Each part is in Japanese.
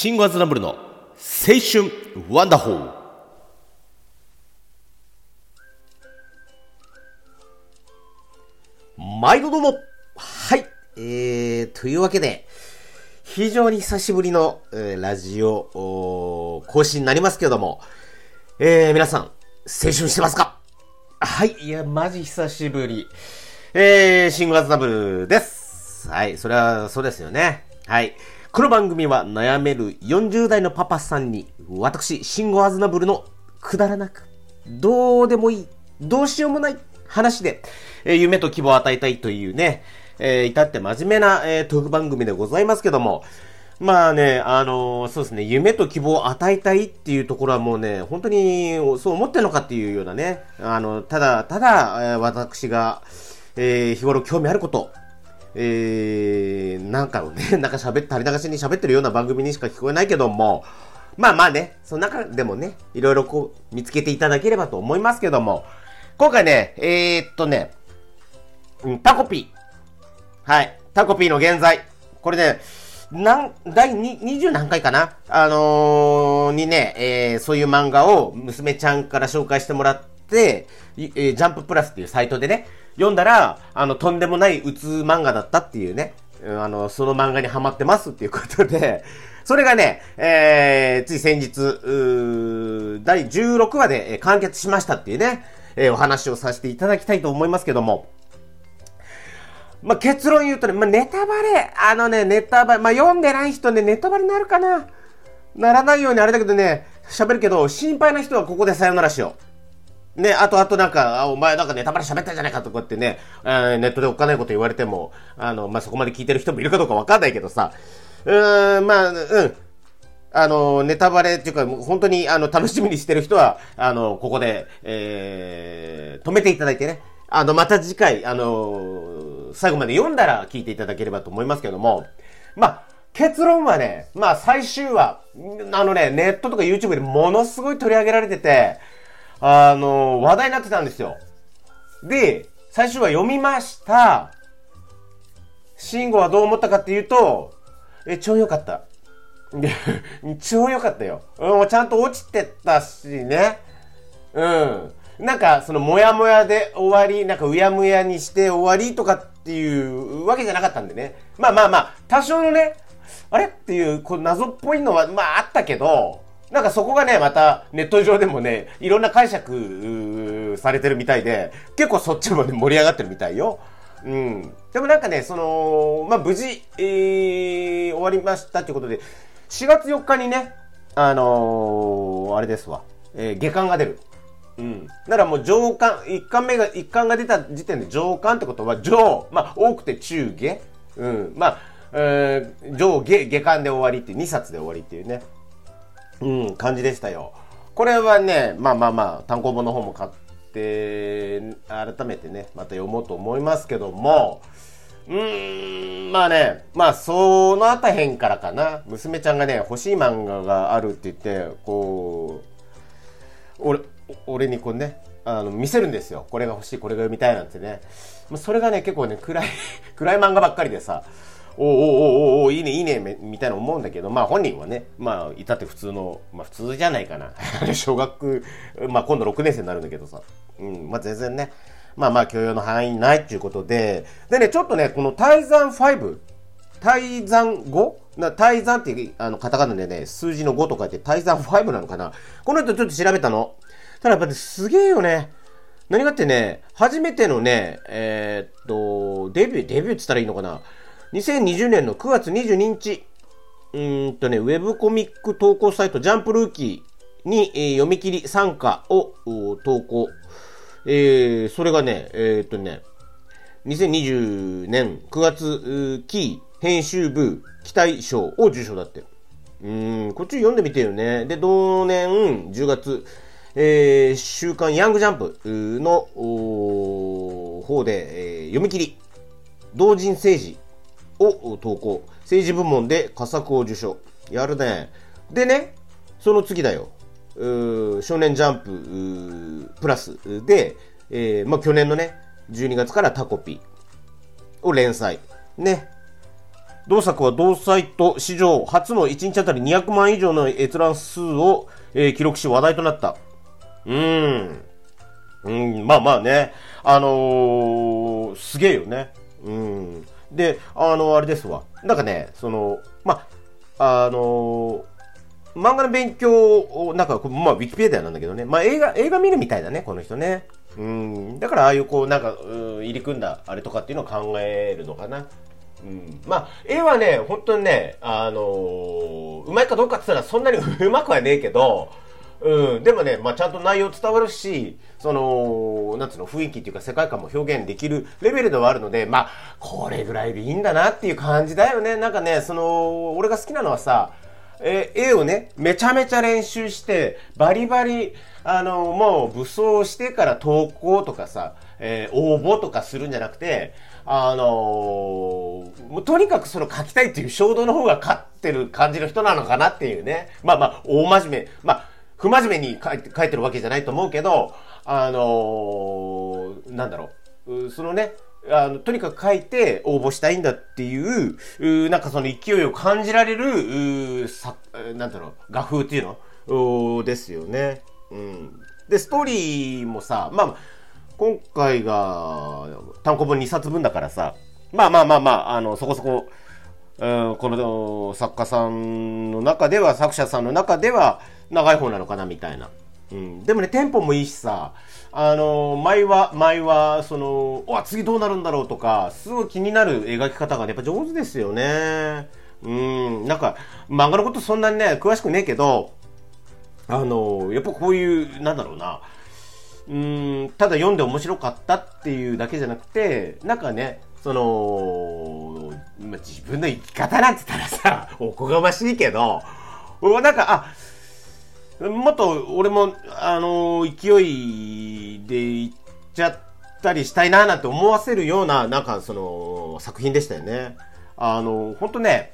シンゴアズナブルの青春ワンダホー毎度どうもはいえー、というわけで、非常に久しぶりの、えー、ラジオ更新になりますけれども、えー、皆さん、青春してますか？はい、いや、マジ久しぶり。えー、シングアズナブルです。はい、それはそうですよね。はい。この番組は悩める40代のパパさんに、私、シンゴアズナブルのくだらなく、どうでもいい、どうしようもない話で、えー、夢と希望を与えたいというね、えー、至って真面目な、えー、トーク番組でございますけども、まあね、あのー、そうですね、夢と希望を与えたいっていうところはもうね、本当にそう思ってるのかっていうようなね、あの、ただ、ただ、えー、私が、えー、日頃興味あること、えー、なんかね、なんか喋って、垂れ流しに喋ってるような番組にしか聞こえないけども、まあまあね、その中でもね、いろいろこう、見つけていただければと思いますけども、今回ね、えー、っとね、うん、タコピー。はい。タコピーの現在。これね、なん、第20何回かな？あのー、にね、えー、そういう漫画を娘ちゃんから紹介してもらって、えー、ジャンププラスっていうサイトでね、読んだら、あの、とんでもないうつ漫画だったっていうね、あの、その漫画にハマってますっていうことで、それがね、えー、つい先日、第16話で完結しましたっていうね、えー、お話をさせていただきたいと思いますけども、まあ、結論言うとね、まあ、ネタバレ、あのね、ネタバレ、まあ、読んでない人ね、ネタバレになるかな？ならないようにあれだけどね、喋るけど、心配な人はここでさよならしよう。ね、あとあとなんか、お前なんかネタバレ喋ったんじゃないかとかってね、えー、ネットでおっかないこと言われても、あの、まあ、そこまで聞いてる人もいるかどうかわかんないけどさ、うーん、まあ、うん。あの、ネタバレっていうか、本当に、あの、楽しみにしてる人は、あの、ここで、えー、止めていただいてね、あの、また次回、あの、最後まで読んだら聞いていただければと思いますけども、まあ、結論はね、まあ、最終話、あのね、ネットとか YouTube でものすごい取り上げられてて、あの、話題になってたんですよ。で、最初は読みました。慎吾はどう思ったかっていうと、え、超良かった。超良 かったよ。うん、ちゃんと落ちてったしね。うん。なんか、その、もやもやで終わり、なんか、うやむやにして終わりとかっていうわけじゃなかったんでね。まあまあまあ、多少のね、あれっていう、こう、謎っぽいのは、まああったけど、なんかそこがね、またネット上でもね、いろんな解釈されてるみたいで、結構そっちもね、盛り上がってるみたいよ。うん。でもなんかね、その、まあ、無事、えー、終わりましたっていうことで、4月4日にね、あのー、あれですわ、えー、下巻が出る。うん。だからもう上巻、一巻目が、一巻が出た時点で上巻ってことは、上、まあ、多くて中下。うん。まあ、えー、上下、下巻で終わりっていう、2冊で終わりっていうね。うん、感じでしたよ。これはね、まあまあまあ、単行本の方も買って、改めてね、また読もうと思いますけども、うーん、まあね、まあ、そのあたへんからかな。娘ちゃんがね、欲しい漫画があるって言って、こう、俺、俺にこうね、あの、見せるんですよ。これが欲しい、これが読みたいなんてね。それがね、結構ね、暗い 暗い漫画ばっかりでさ、おおおおおいいねいいねみたいな思うんだけどまあ本人はねまあいたって普通のまあ普通じゃないかな。小学まあ今度6年生になるんだけどさ。うんまあ全然ね。まあまあ許容の範囲ないっていうことで。でねちょっとねこの泰山5泰山 5? 泰山っていうあのカタカナでね数字の5と書いて泰山5なのかな。この人ちょっと調べたの。ただやっぱりすげえよね。何がってね初めてのねえー、っとデビューデビューって言ったらいいのかな。2020年の9月22日、うんとね、ウェブコミック投稿サイトジャンプルーキーに、えー、読み切り参加を投稿。えー、それがね、えー、っとね、2020年9月期編集部期待賞を受賞だって。うん、こっち読んでみてよね。で、同年10月、えー、週刊ヤングジャンプの方で、えー、読み切り、同人政治を投稿。政治部門で佳作を受賞。やるね。でね、その次だよ。少年ジャンププラスで、えー、まあ、去年のね、12月からタコピーを連載。ね。同作は同サイト史上初の1日あたり200万以上の閲覧数を、えー、記録し話題となった。うーん。うん、まあまあね。あのー、すげえよね。うん。で、あの、あれですわ。なんかね、その、まあ、の、漫画の勉強を、なんか、まあ、ウィキペディアなんだけどね。まあ、映画、映画見るみたいだね、この人ね。うん。だから、ああいう、こう、なんか、うん、入り組んだ、あれとかっていうのを考えるのかな。うん。まあ、絵はね、本当にね、あのー、うまいかどうかって言ったらそんなにうまくはねえけど、うん、でもね、まあ、ちゃんと内容伝わるし、その、なんつうの、雰囲気っていうか世界観も表現できるレベルではあるので、まあ、これぐらいでいいんだなっていう感じだよね。なんかね、その、俺が好きなのはさ、え、絵をね、めちゃめちゃ練習して、バリバリ、あの、もう武装してから投稿とかさ、えー、応募とかするんじゃなくて、あのー、もうとにかくその書きたいっていう衝動の方が勝ってる感じの人なのかなっていうね。まあまあ、大真面目。まあ、不真面目に書いて書いてるわけじゃないと思うけど、あのー、なんだろう、そのね、あの、とにかく書いて応募したいんだっていう、うなんかその勢いを感じられる、うさ、なんだろう、画風っていうの？ですよね。うん。で、ストーリーもさ、まあ、今回が単行本2冊分だからさ、まあまあまあまあ、あの、そこそこ、うん、この作家さんの中では、作者さんの中では、長い方なのかなみたいな。うん。でもね、テンポもいいしさ、あの、前は、前は、その、わ、次どうなるんだろうとか、すごい気になる描き方が、やっぱ上手ですよね。うん。なんか、漫画のことそんなにね、詳しくねえけど、あの、やっぱこういう、なんだろうな、うん、ただ読んで面白かったっていうだけじゃなくて、なんかね、その、まあ、自分の生き方なんて言ったらさ、おこがましいけど、なんか、あ、もっと俺も、あの勢いでいっちゃったりしたいななんて思わせるような、なんかその、作品でしたよね。あの、本当ね、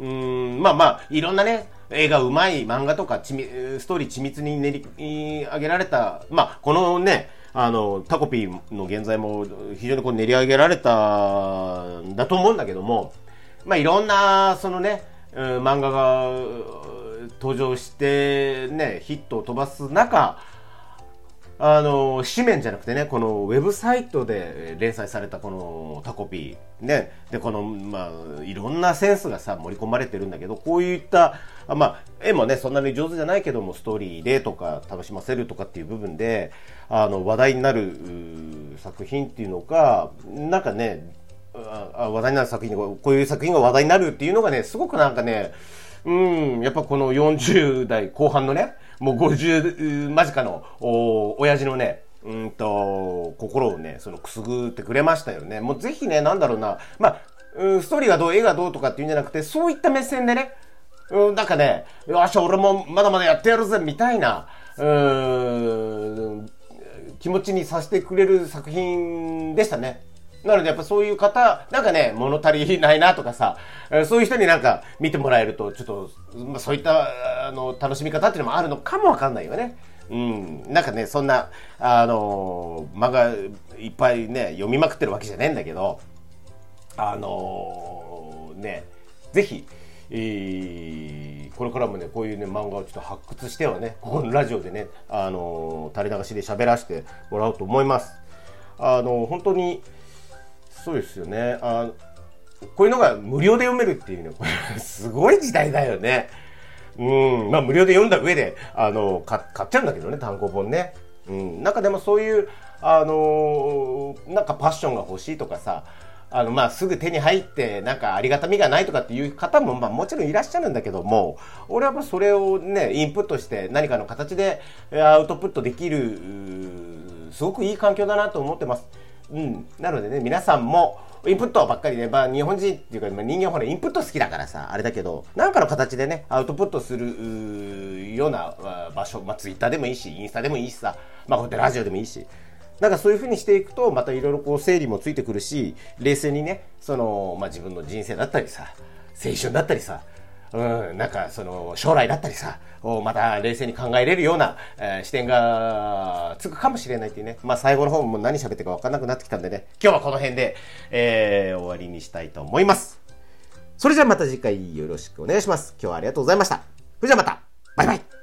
うん、まあまあ、いろんなね、映画うまい漫画とかちみ、ストーリー緻密に練り上げられた、まあ、このね、あの、タコピーの現在も非常にこう練り上げられたんだと思うんだけども、まあ、いろんな、そのね、うん、漫画が登場してね、ヒットを飛ばす中、あの、紙面じゃなくてね、このウェブサイトで連載されたこのタコピー、ね、で、この、まあ、いろんなセンスがさ、盛り込まれてるんだけど、こういった、まあ、絵もね、そんなに上手じゃないけども、ストーリーでとか、楽しませるとかっていう部分で、あの、話題になる作品っていうのが、なんかね、話題になる作品こういう作品が話題になるっていうのがね、すごくなんかね、うん、やっぱこの40代後半のね、もう50間近のお親父のね、うんと、心をね、そのくすぐってくれましたよね。もうぜひね、なんだろうな、まあ、うん、ストーリーがどう、絵がどうとかっていうんじゃなくて、そういった目線でね、うん、なんかね、よし、俺もまだまだやってやるぜ、みたいな、うん、気持ちにさせてくれる作品でしたね。なのでやっぱそういう方、なんかね、物足りないなとかさ、そういう人になんか見てもらえると、ちょっと、まあ、そういったあの楽しみ方っていうのもあるのかもわかんないよね。うん。なんかね、そんな、あの漫画いっぱいね、読みまくってるわけじゃねえんだけど、あの、ね、ぜひ、えー、これからもね、こういうね、漫画をちょっと発掘してはね、ここのラジオでね、あのー、垂れ流しで喋らせてもらおうと思います。あの、本当に、そうですよね。あこういうのが無料で読めるっていうね、こ れすごい時代だよね。うん、まあ無料で読んだ上で、あの、買っちゃうんだけどね、単行本ね。うん、なんかでもそういう、あのー、なんかパッションが欲しいとかさ、あの、まあ、すぐ手に入って、なんかありがたみがないとかっていう方も、まあ、もちろんいらっしゃるんだけども、俺はやっぱそれをね、インプットして何かの形でアウトプットできる、すごくいい環境だなと思ってます。うん。なのでね、皆さんも、インプットばっかりね、まあ日本人っていうか、まあ、人間ほらインプット好きだからさ、あれだけど、なんかの形でね、アウトプットするような場所、まあツイッターでもいいし、インスタでもいいしさ、まあこうやってラジオでもいいし、なんかそういうふうにしていくと、またいろいろこう整理もついてくるし、冷静にね、その、まあ自分の人生だったりさ、青春だったりさ、うん、なんかその将来だったりさ、をまた冷静に考えれるような、えー、視点がつくかもしれないっていうね。まあ最後の方も何喋ってか分かんなくなってきたんでね、今日はこの辺で、えー、終わりにしたいと思います。それじゃあまた次回よろしくお願いします。今日はありがとうございました。それじゃあまた、バイバイ